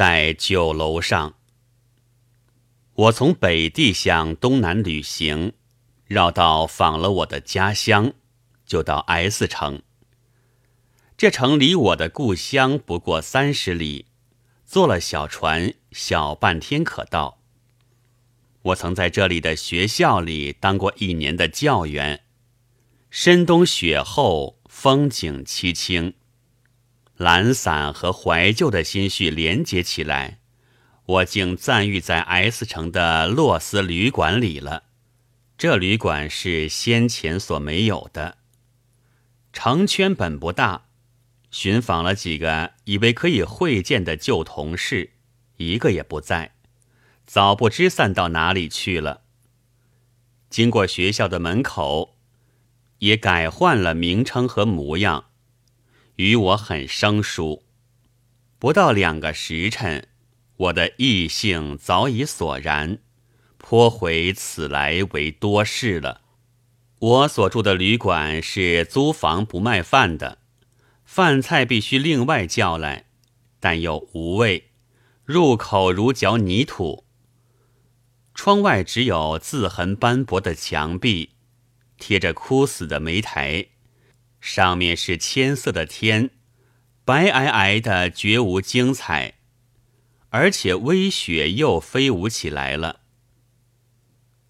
在酒楼上，我从北地向东南旅行，绕道访了我的家乡，就到 S 城。这城离我的故乡不过三十里，坐了小船，小半天可到。我曾在这里的学校里当过一年的教员。深冬雪后，风景凄清，懒散和怀旧的心绪连接起来，我竟暂寓在 S 城的洛斯旅馆里了。这旅馆是先前所没有的。城圈本不大。寻访了几个以为可以会见的旧同事，一个也不在，早不知散到哪里去了。经过学校的门口，也改换了名称和模样，与我很生疏。不到两个时辰，我的异性早已索然，颇回此来为多事了。我所住的旅馆是租房不卖饭的。饭菜必须另外叫来，但又无味，入口如嚼泥土。窗外只有字痕斑驳的墙壁，贴着枯死的煤台，上面是千色的天，白皑皑的，绝无精彩，而且微雪又飞舞起来了。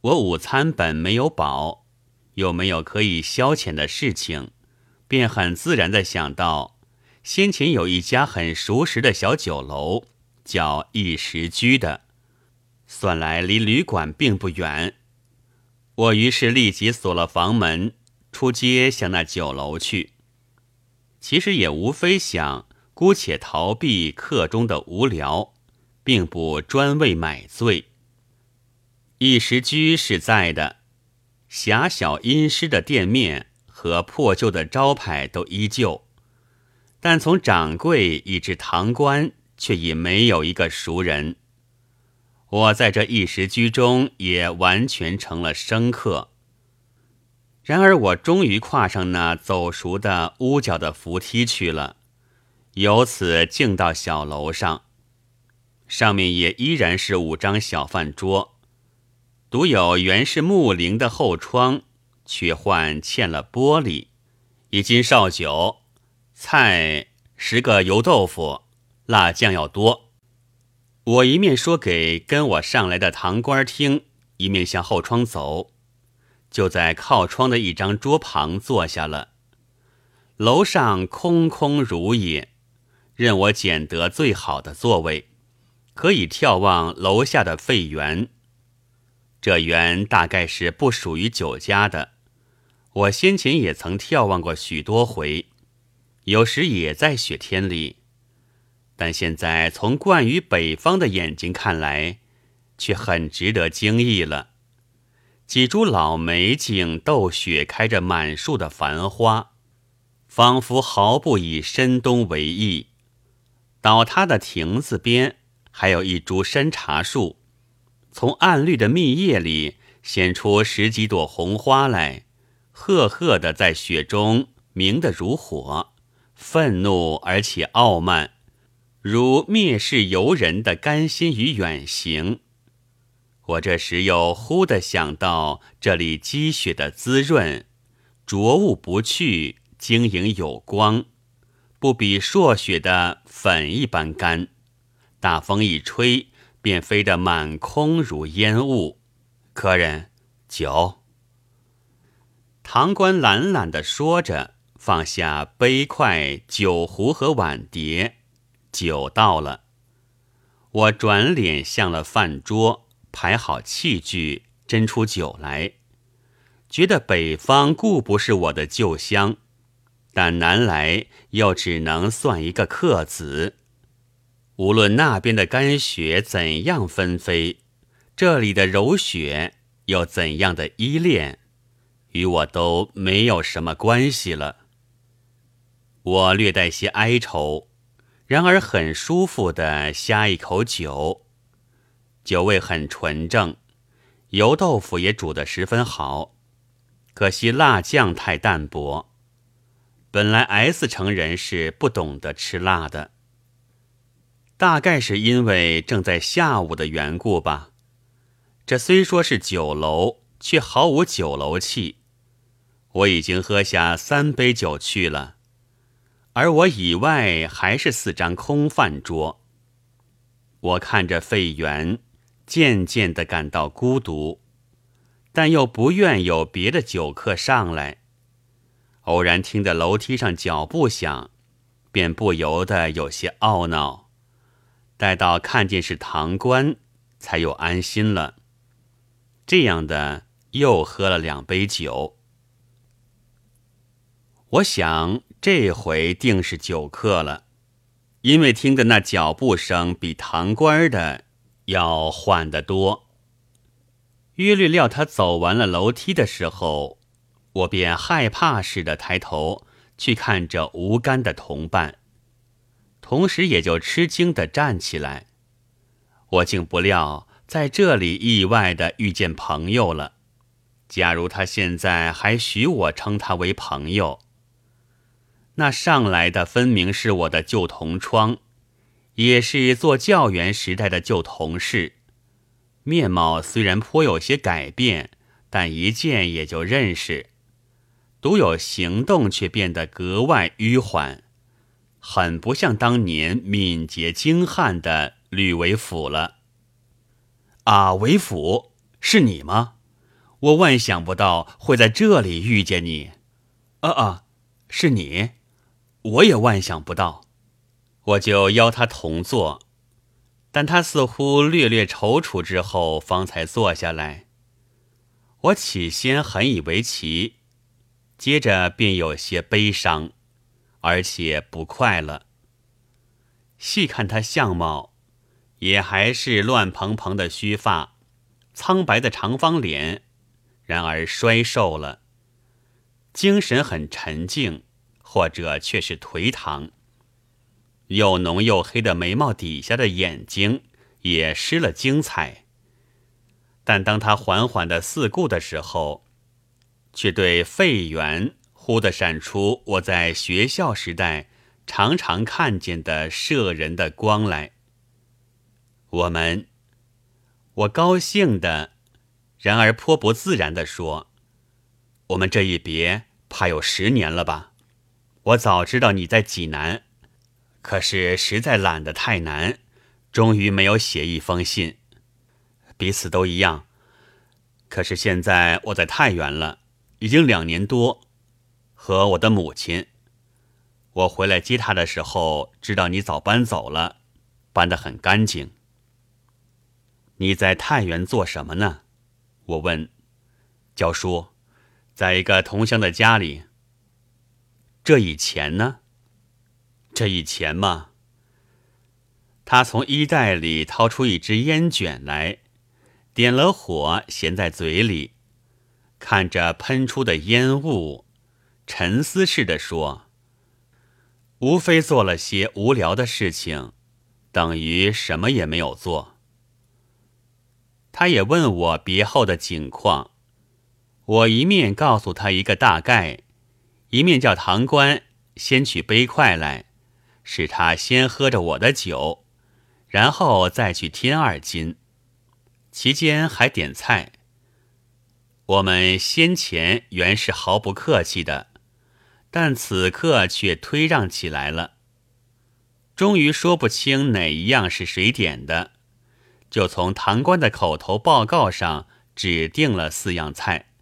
我午餐本没有饱，又没有可以消遣的事情。便很自然的想到，先前有一家很熟识的小酒楼，叫一时居的，算来离旅馆并不远。我于是立即锁了房门，出街向那酒楼去。其实也无非想姑且逃避客中的无聊，并不专为买醉。一时居是在的，狭小阴湿的店面。和破旧的招牌都依旧，但从掌柜以至堂官，却已没有一个熟人。我在这一时居中，也完全成了生客。然而，我终于跨上那走熟的屋角的扶梯去了，由此径到小楼上，上面也依然是五张小饭桌，独有原是木棂的后窗。却换嵌了玻璃，一斤绍酒，菜十个油豆腐，辣酱要多。我一面说给跟我上来的堂官听，一面向后窗走，就在靠窗的一张桌旁坐下了。楼上空空如也，任我拣得最好的座位，可以眺望楼下的废园。这园大概是不属于酒家的。我先前也曾眺望过许多回，有时也在雪天里，但现在从惯于北方的眼睛看来，却很值得惊异了。几株老梅景斗雪开着满树的繁花，仿佛毫不以深冬为意。倒塌的亭子边还有一株山茶树，从暗绿的密叶里显出十几朵红花来。赫赫的在雪中明得如火，愤怒而且傲慢，如蔑视游人的甘心与远行。我这时又忽地想到，这里积雪的滋润，浊物不去，晶莹有光，不比朔雪的粉一般干。大风一吹，便飞得满空如烟雾。客人，酒。堂官懒懒地说着，放下杯筷、酒壶和碗碟，酒到了。我转脸向了饭桌，排好器具，斟出酒来。觉得北方固不是我的旧乡，但南来又只能算一个客子。无论那边的干雪怎样纷飞，这里的柔雪又怎样的依恋。与我都没有什么关系了。我略带些哀愁，然而很舒服的呷一口酒，酒味很纯正，油豆腐也煮得十分好，可惜辣酱太淡薄。本来 S 城人是不懂得吃辣的。大概是因为正在下午的缘故吧。这虽说是酒楼，却毫无酒楼气。我已经喝下三杯酒去了，而我以外还是四张空饭桌。我看着费源，渐渐的感到孤独，但又不愿有别的酒客上来。偶然听得楼梯上脚步响，便不由得有些懊恼。待到看见是堂官，才又安心了。这样的又喝了两杯酒。我想这回定是酒客了，因为听的那脚步声比堂官的要缓得多。约略料他走完了楼梯的时候，我便害怕似的抬头去看着无干的同伴。同时，也就吃惊的站起来。我竟不料在这里意外的遇见朋友了。假如他现在还许我称他为朋友，那上来的分明是我的旧同窗，也是做教员时代的旧同事。面貌虽然颇有些改变，但一见也就认识。独有行动却变得格外迂缓。很不像当年敏捷精悍的吕为甫了。啊，为甫，是你吗？我万想不到会在这里遇见你。啊啊，是你，我也万想不到。我就邀他同坐，但他似乎略略踌躇之后，方才坐下来。我起先很以为奇，接着便有些悲伤。而且不快了。细看他相貌，也还是乱蓬蓬的须发，苍白的长方脸，然而衰瘦了。精神很沉静，或者却是颓唐。又浓又黑的眉毛底下的眼睛也失了精彩。但当他缓缓的四顾的时候，却对费源。忽地闪出我在学校时代常常看见的摄人的光来。我们，我高兴的，然而颇不自然的说：“我们这一别，怕有十年了吧？我早知道你在济南，可是实在懒得太难，终于没有写一封信。彼此都一样。可是现在我在太原了，已经两年多。”和我的母亲，我回来接她的时候，知道你早搬走了，搬得很干净。你在太原做什么呢？我问。教书，在一个同乡的家里。这以前呢？这以前嘛。他从衣袋里掏出一支烟卷来，点了火，衔在嘴里，看着喷出的烟雾。沉思似的说：“无非做了些无聊的事情，等于什么也没有做。”他也问我别后的景况，我一面告诉他一个大概，一面叫堂官先取杯筷来，使他先喝着我的酒，然后再去添二斤，其间还点菜。我们先前原是毫不客气的。但此刻却推让起来了。终于说不清哪一样是谁点的，就从堂官的口头报告上指定了四样菜：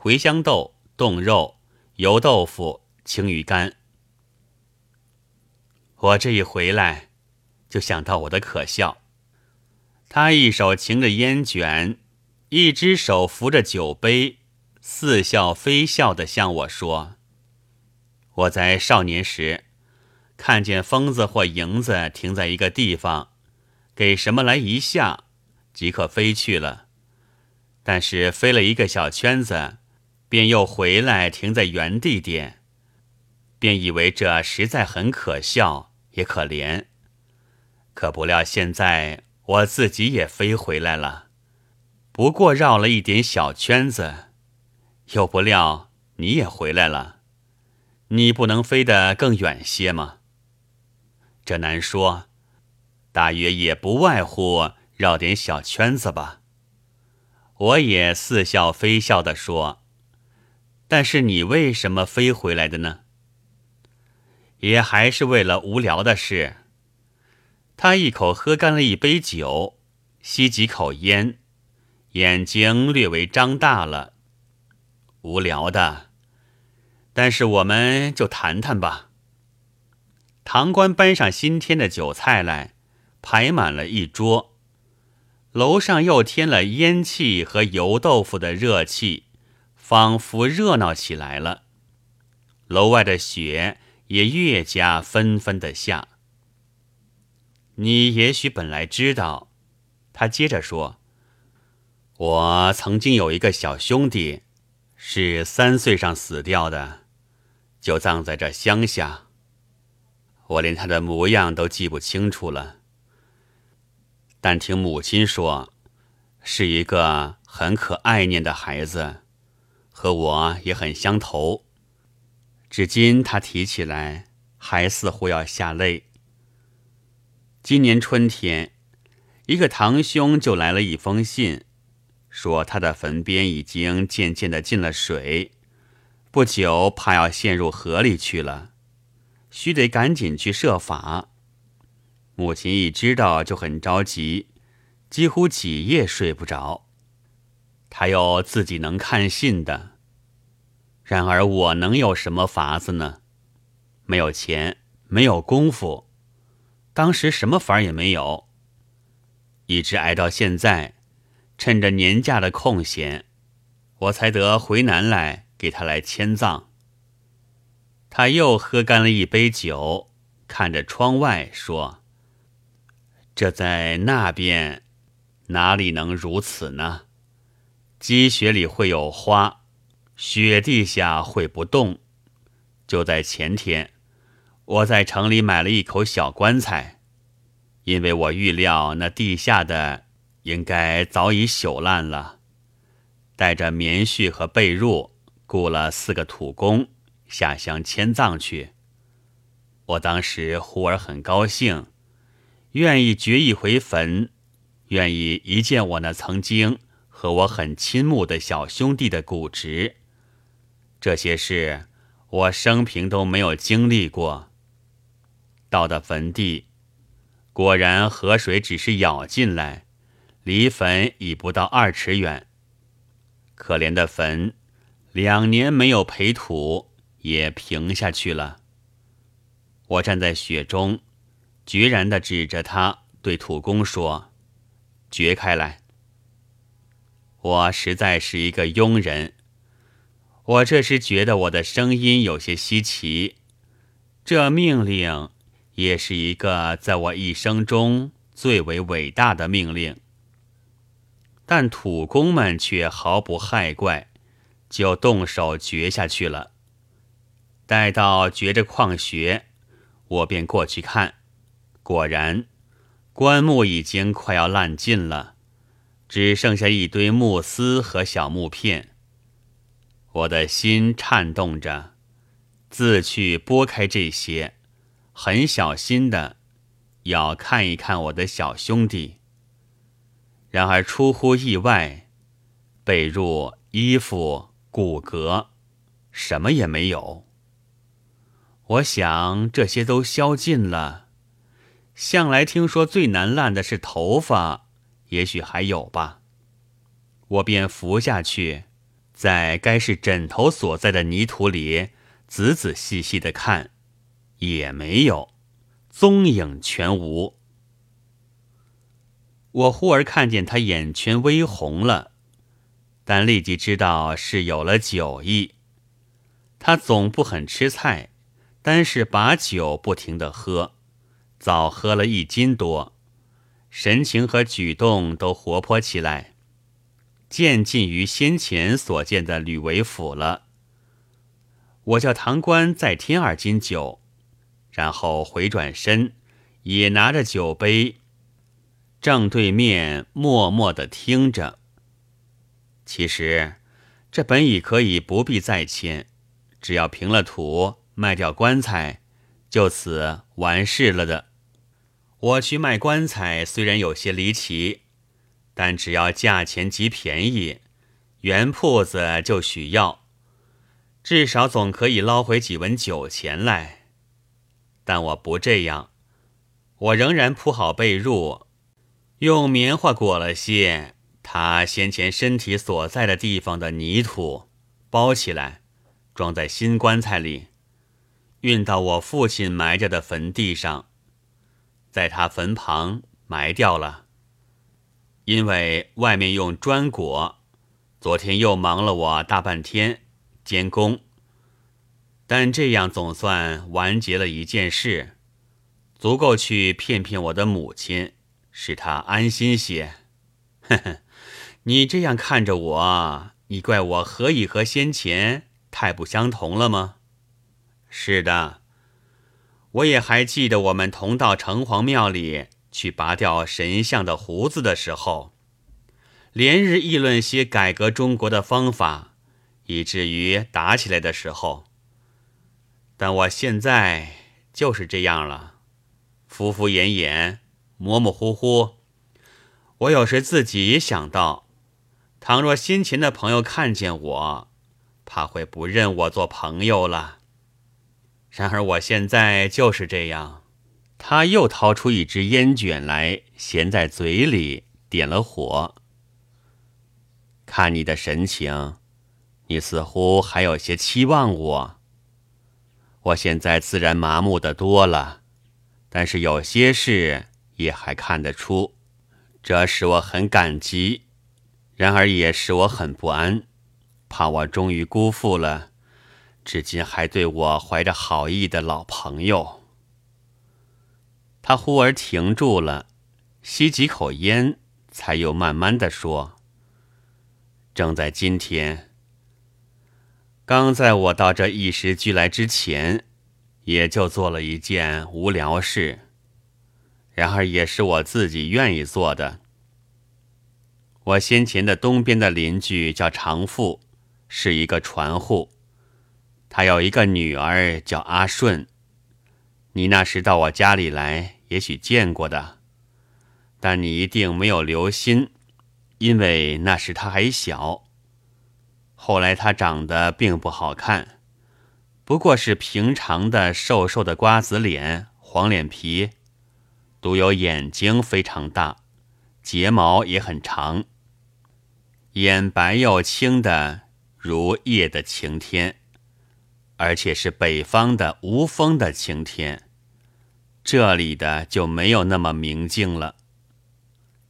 茴香豆、冻肉、油豆腐、青鱼干。我这一回来，就想到我的可笑。他一手擎着烟卷，一只手扶着酒杯，似笑非笑地向我说。我在少年时，看见疯子或蝇子停在一个地方，给什么来一下，即刻飞去了。但是飞了一个小圈子，便又回来停在原地点，便以为这实在很可笑，也可怜。可不料现在我自己也飞回来了，不过绕了一点小圈子，又不料你也回来了。你不能飞得更远些吗？这难说。大约也不外乎绕点小圈子吧。我也似笑非笑地说：“但是你为什么飞回来的呢？”也还是为了无聊的事。他一口喝干了一杯酒，吸几口烟，眼睛略微张大了。无聊的，但是我们就谈谈吧。堂官搬上新添的酒菜来，排满了一桌。楼上又添了烟气和油豆腐的热气，仿佛热闹起来了。楼外的雪也越加纷纷的下。你也许本来知道，他接着说：“我曾经有一个小兄弟，是三岁上死掉的，就葬在这乡下。我连他的模样都记不清楚了。”但听母亲说，是一个很可爱念的孩子，和我也很相投。至今他提起来，还似乎要下泪。今年春天，一个堂兄就来了一封信，说他的坟边已经渐渐的进了水，不久怕要陷入河里去了，须得赶紧去设法。母亲一知道就很着急，几乎几夜睡不着。他又自己能看信的，然而我能有什么法子呢？没有钱，没有功夫，当时什么法儿也没有。一直挨到现在，趁着年假的空闲，我才得回南来给他来迁葬。他又喝干了一杯酒，看着窗外说。这在那边，哪里能如此呢？积雪里会有花，雪地下会不动。就在前天，我在城里买了一口小棺材，因为我预料那地下的应该早已朽烂了。带着棉絮和被褥，雇了四个土工下乡迁葬去。我当时忽而很高兴。愿意掘一回坟，愿意一见我那曾经和我很亲慕的小兄弟的骨殖，这些事我生平都没有经历过。到的坟地，果然河水只是舀进来，离坟已不到二尺远。可怜的坟，两年没有培土，也平下去了。我站在雪中。决然的指着他，对土工说：“掘开来。”我实在是一个庸人，我这时觉得我的声音有些稀奇。这命令也是一个在我一生中最为伟大的命令，但土工们却毫不害怪，就动手掘下去了。待到掘着矿穴，我便过去看。果然，棺木已经快要烂尽了，只剩下一堆木丝和小木片。我的心颤动着，自去拨开这些，很小心的要看一看我的小兄弟。然而出乎意外，被褥、衣服、骨骼，什么也没有。我想这些都消尽了。向来听说最难烂的是头发，也许还有吧。我便伏下去，在该是枕头所在的泥土里仔仔细细的看，也没有，踪影全无。我忽而看见他眼圈微红了，但立即知道是有了酒意。他总不很吃菜，单是把酒不停的喝。早喝了一斤多，神情和举动都活泼起来，渐近于先前所见的吕为府了。我叫堂官再添二斤酒，然后回转身，也拿着酒杯，正对面默默的听着。其实，这本已可以不必再迁，只要平了土，卖掉棺材，就此完事了的。我去卖棺材，虽然有些离奇，但只要价钱极便宜，原铺子就许要，至少总可以捞回几文酒钱来。但我不这样，我仍然铺好被褥，用棉花裹了些他先前身体所在的地方的泥土，包起来，装在新棺材里，运到我父亲埋着的坟地上。在他坟旁埋掉了，因为外面用砖裹，昨天又忙了我大半天监工，但这样总算完结了一件事，足够去骗骗我的母亲，使她安心些。呵呵，你这样看着我，你怪我何以和先前太不相同了吗？是的。我也还记得，我们同到城隍庙里去拔掉神像的胡子的时候，连日议论些改革中国的方法，以至于打起来的时候。但我现在就是这样了，敷敷衍衍，模模糊糊。我有时自己也想到，倘若先前的朋友看见我，怕会不认我做朋友了。然而我现在就是这样。他又掏出一支烟卷来，衔在嘴里，点了火。看你的神情，你似乎还有些期望我。我现在自然麻木的多了，但是有些事也还看得出，这使我很感激，然而也使我很不安，怕我终于辜负了。至今还对我怀着好意的老朋友，他忽而停住了，吸几口烟，才又慢慢的说：“正在今天，刚在我到这一时俱来之前，也就做了一件无聊事，然而也是我自己愿意做的。我先前的东边的邻居叫长富，是一个船户。”他有一个女儿叫阿顺，你那时到我家里来，也许见过的，但你一定没有留心，因为那时他还小。后来他长得并不好看，不过是平常的瘦瘦的瓜子脸、黄脸皮，独有眼睛非常大，睫毛也很长，眼白又青的如夜的晴天。而且是北方的无风的晴天，这里的就没有那么明净了。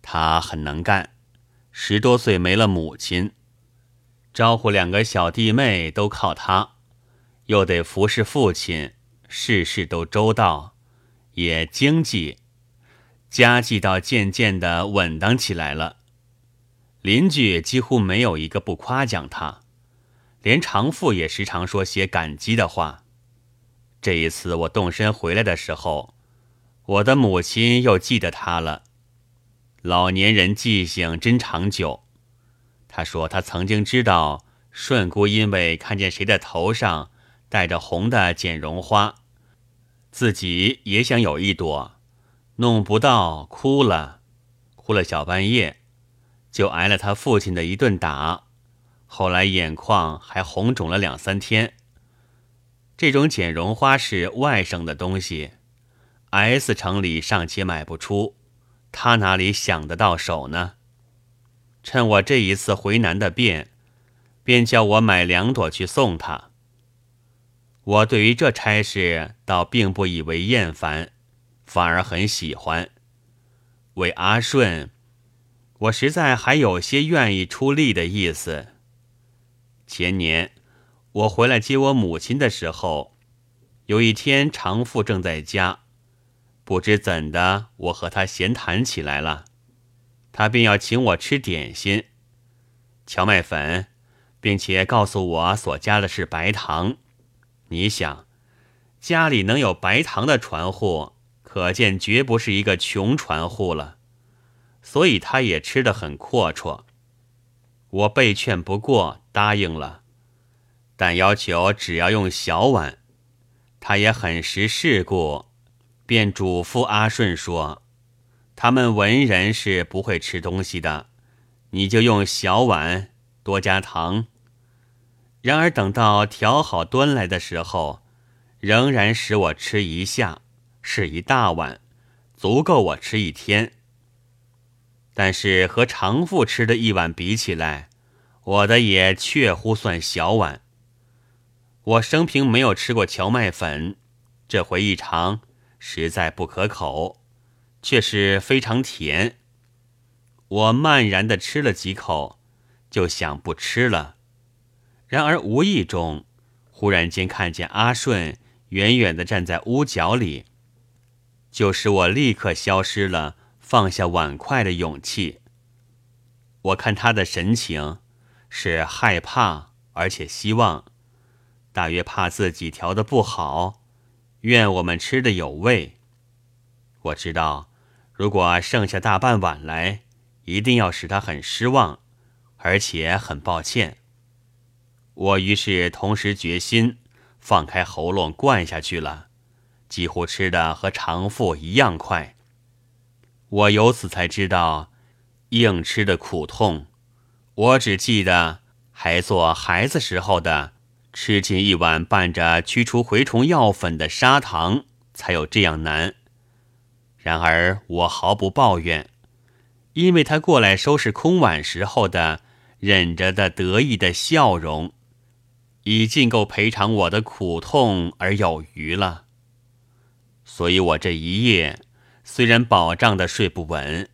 他很能干，十多岁没了母亲，招呼两个小弟妹都靠他，又得服侍父亲，事事都周到，也经济，家计倒渐渐的稳当起来了。邻居几乎没有一个不夸奖他。连长父也时常说些感激的话。这一次我动身回来的时候，我的母亲又记得他了。老年人记性真长久。他说他曾经知道顺姑因为看见谁的头上戴着红的剪绒花，自己也想有一朵，弄不到，哭了，哭了小半夜，就挨了他父亲的一顿打。后来眼眶还红肿了两三天。这种剪绒花是外省的东西，S 城里尚且买不出，他哪里想得到手呢？趁我这一次回南的便，便叫我买两朵去送他。我对于这差事倒并不以为厌烦，反而很喜欢。为阿顺，我实在还有些愿意出力的意思。前年我回来接我母亲的时候，有一天常父正在家，不知怎的，我和他闲谈起来了，他便要请我吃点心，荞麦粉，并且告诉我所加的是白糖。你想，家里能有白糖的船户，可见绝不是一个穷船户了，所以他也吃得很阔绰。我被劝不过，答应了，但要求只要用小碗。他也很识世故，便嘱咐阿顺说：“他们文人是不会吃东西的，你就用小碗多加糖。然而等到调好端来的时候，仍然使我吃一下，是一大碗，足够我吃一天。但是和常父吃的一碗比起来，我的也确乎算小碗。我生平没有吃过荞麦粉，这回一尝，实在不可口。却是非常甜。我漫然的吃了几口，就想不吃了。然而无意中，忽然间看见阿顺远远的站在屋角里，就使我立刻消失了放下碗筷的勇气。我看他的神情是害怕，而且希望，大约怕自己调的不好，愿我们吃的有味。我知道。如果剩下大半碗来，一定要使他很失望，而且很抱歉。我于是同时决心放开喉咙灌下去了，几乎吃的和常父一样快。我由此才知道硬吃的苦痛。我只记得还做孩子时候的，吃进一碗拌着驱除蛔虫药粉的砂糖，才有这样难。然而我毫不抱怨，因为他过来收拾空碗时候的忍着的得意的笑容，已尽够赔偿我的苦痛而有余了。所以我这一夜虽然饱胀的睡不稳，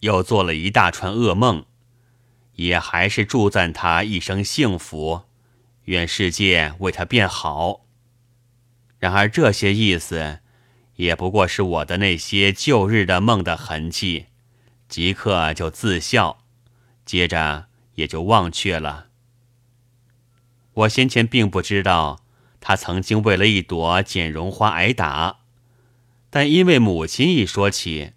又做了一大串噩梦，也还是祝赞他一生幸福，愿世界为他变好。然而这些意思。也不过是我的那些旧日的梦的痕迹，即刻就自笑，接着也就忘却了。我先前并不知道他曾经为了一朵剪绒花挨打，但因为母亲一说起，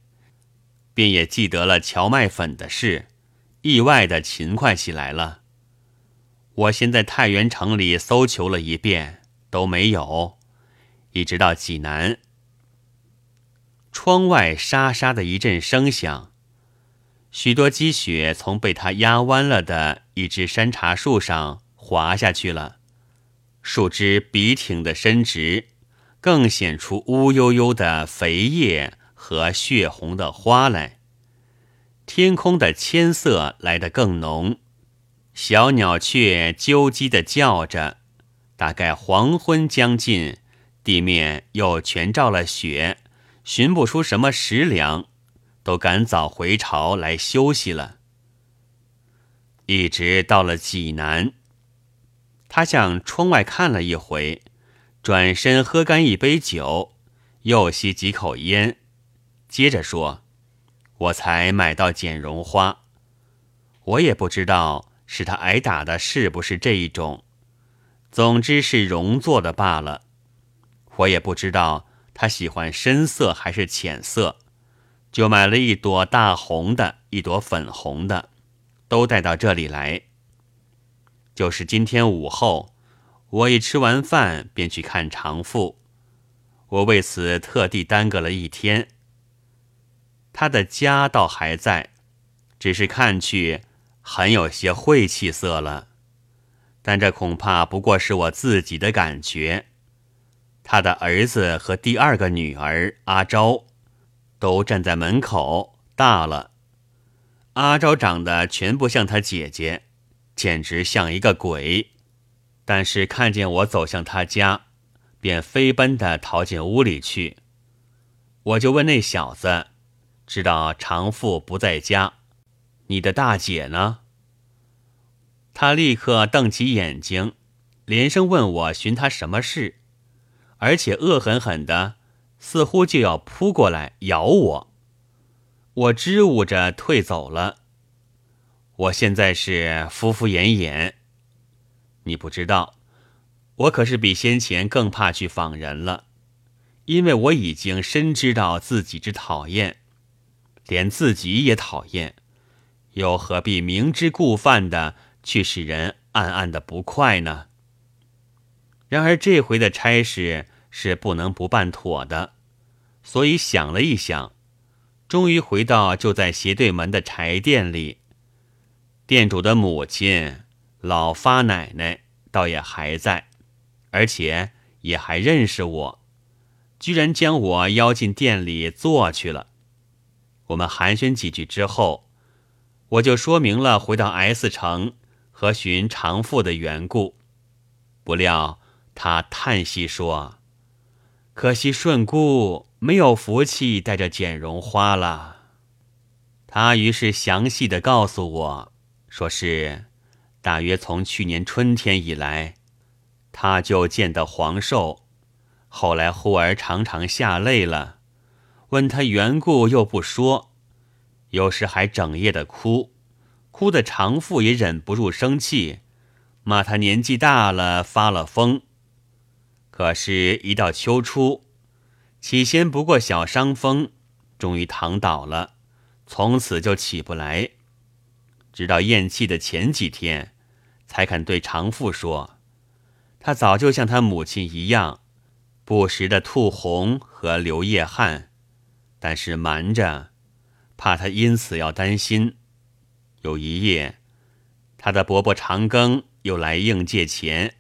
便也记得了荞麦粉的事，意外的勤快起来了。我先在太原城里搜求了一遍，都没有，一直到济南。窗外沙沙的一阵声响，许多积雪从被他压弯了的一只山茶树上滑下去了，树枝笔挺的伸直，更显出乌悠悠的肥叶和血红的花来。天空的铅色来得更浓，小鸟雀啾唧的叫着。大概黄昏将近，地面又全罩了雪。寻不出什么食粮，都赶早回朝来休息了。一直到了济南，他向窗外看了一回，转身喝干一杯酒，又吸几口烟，接着说：“我才买到剪绒花，我也不知道是他挨打的是不是这一种，总之是绒做的罢了。我也不知道。”他喜欢深色还是浅色，就买了一朵大红的，一朵粉红的，都带到这里来。就是今天午后，我一吃完饭便去看长父，我为此特地耽搁了一天。他的家倒还在，只是看去很有些晦气色了，但这恐怕不过是我自己的感觉。他的儿子和第二个女儿阿昭，都站在门口。大了，阿昭长得全不像他姐姐，简直像一个鬼。但是看见我走向他家，便飞奔的逃进屋里去。我就问那小子，知道常父不在家，你的大姐呢？他立刻瞪起眼睛，连声问我寻她什么事。而且恶狠狠的，似乎就要扑过来咬我。我支吾着退走了。我现在是敷敷衍衍。你不知道，我可是比先前更怕去访人了，因为我已经深知道自己之讨厌，连自己也讨厌，又何必明知故犯的去使人暗暗的不快呢？然而这回的差事是不能不办妥的，所以想了一想，终于回到就在斜对门的柴店里。店主的母亲老发奶奶倒也还在，而且也还认识我，居然将我邀进店里坐去了。我们寒暄几句之后，我就说明了回到 S 城和寻长父的缘故。不料他叹息说：“可惜顺姑没有福气带着剪绒花了。”他于是详细的告诉我，说是大约从去年春天以来，他就见得黄寿，后来忽而常常下泪了。问他缘故又不说，有时还整夜的哭，哭的长父也忍不住生气，骂他年纪大了发了疯。可是，一到秋初，起先不过小伤风，终于躺倒了，从此就起不来，直到咽气的前几天，才肯对长父说，他早就像他母亲一样，不时的吐红和流夜汗。但是瞒着，怕他因此要担心。有一夜，他的伯伯长庚又来应借钱，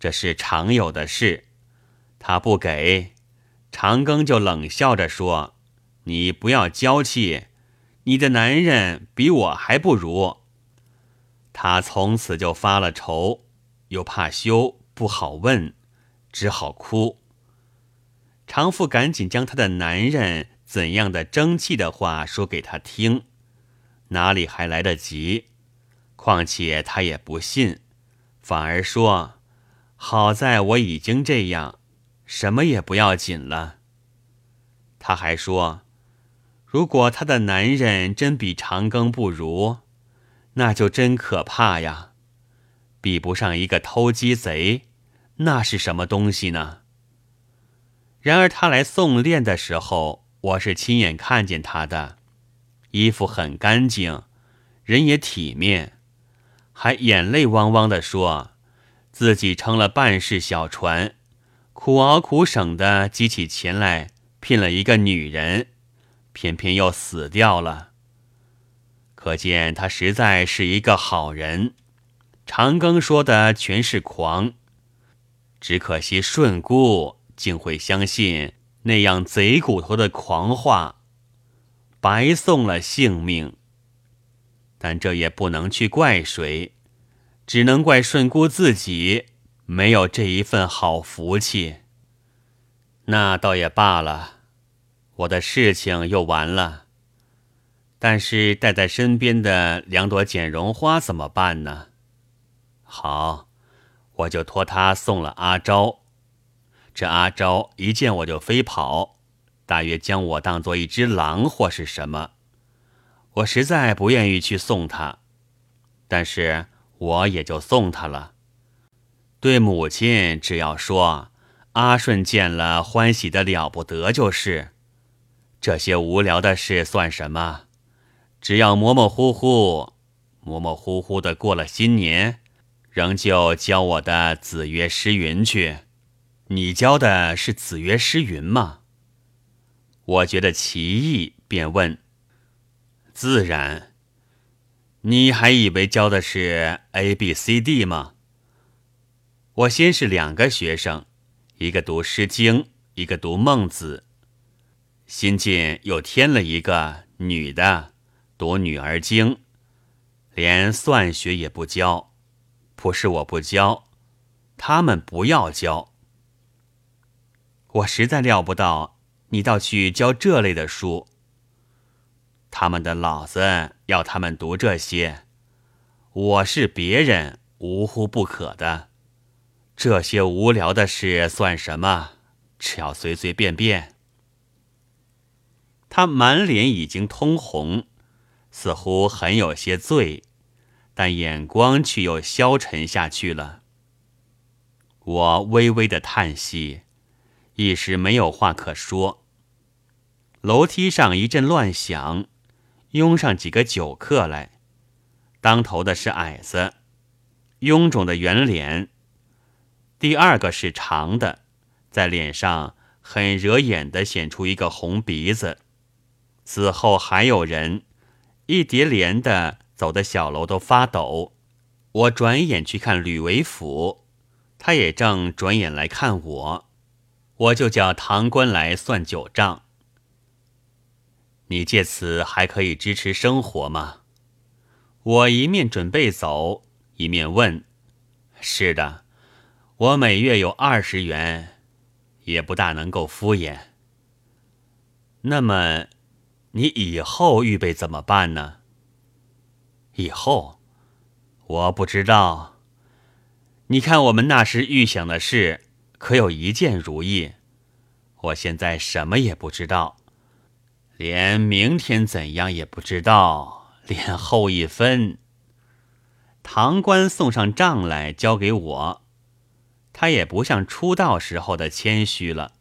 这是常有的事。他不给，长庚就冷笑着说：“你不要娇气，你的男人比我还不如。”他从此就发了愁，又怕羞不好问，只好哭。长父赶紧将他的男人怎样的争气的话说给他听，哪里还来得及？况且他也不信，反而说：“好在我已经这样，什么也不要紧了。”他还说：“如果他的男人真比长庚不如，那就真可怕呀！比不上一个偷鸡贼，那是什么东西呢？”然而他来送殓的时候，我是亲眼看见他的，衣服很干净，人也体面，还眼泪汪汪地说，自己撑了半世小船，苦熬苦省的积起钱来聘了一个女人，偏偏又死掉了。可见他实在是一个好人。长庚说的全是狂，只可惜顺姑。竟会相信那样贼骨头的狂话，白送了性命。但这也不能去怪谁，只能怪顺姑自己没有这一份好福气。那倒也罢了，我的事情又完了。但是带在身边的两朵剪绒花怎么办呢？好，我就托他送了阿昭。这阿昭一见我就飞跑，大约将我当做一只狼或是什么。我实在不愿意去送他，但是我也就送他了。对母亲只要说阿顺见了欢喜的了不得，就是这些无聊的事算什么？只要模模糊糊、模模糊糊的过了新年，仍旧教我的子曰诗云去。你教的是子曰诗云吗？我觉得奇异，便问。自然。你还以为教的是 A B C D 吗？我先是两个学生，一个读《诗经》，一个读《孟子》。新近又添了一个女的，读《女儿经》，连算学也不教。不是我不教，他们不要教。我实在料不到，你倒去教这类的书。他们的老子要他们读这些，我是别人无乎不可的。这些无聊的事算什么？只要随随便便。他满脸已经通红，似乎很有些醉，但眼光却又消沉下去了。我微微的叹息。一时没有话可说。楼梯上一阵乱响，拥上几个酒客来。当头的是矮子，臃肿的圆脸；第二个是长的，在脸上很惹眼的显出一个红鼻子；此后还有人，一叠连的走的小楼都发抖。我转眼去看吕为府，他也正转眼来看我，我就叫堂官来算酒账。你借此还可以支持生活吗？我一面准备走，一面问：“是的，我每月有二十元，也不大能够敷衍。那么，你以后预备怎么办呢？以后，我不知道。你看我们那时预想的事，可有一件如意？我现在什么也不知道。”连明天怎样也不知道，连后一分。堂官送上账来交给我，他也不像出道时候的谦虚了，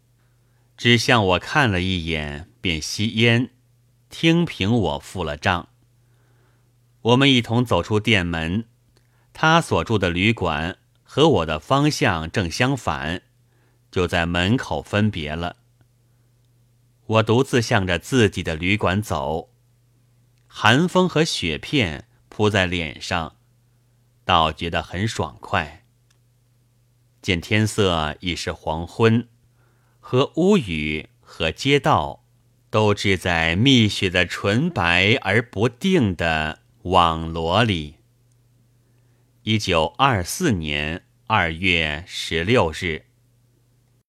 只向我看了一眼，便吸烟，听凭我付了账。我们一同走出店门，他所住的旅馆和我的方向正相反，就在门口分别了。我独自向着自己的旅馆走，寒风和雪片扑在脸上，倒觉得很爽快。见天色已是黄昏，和屋宇和街道都置在密雪的纯白而不定的网罗里。一九二四年二月十六日。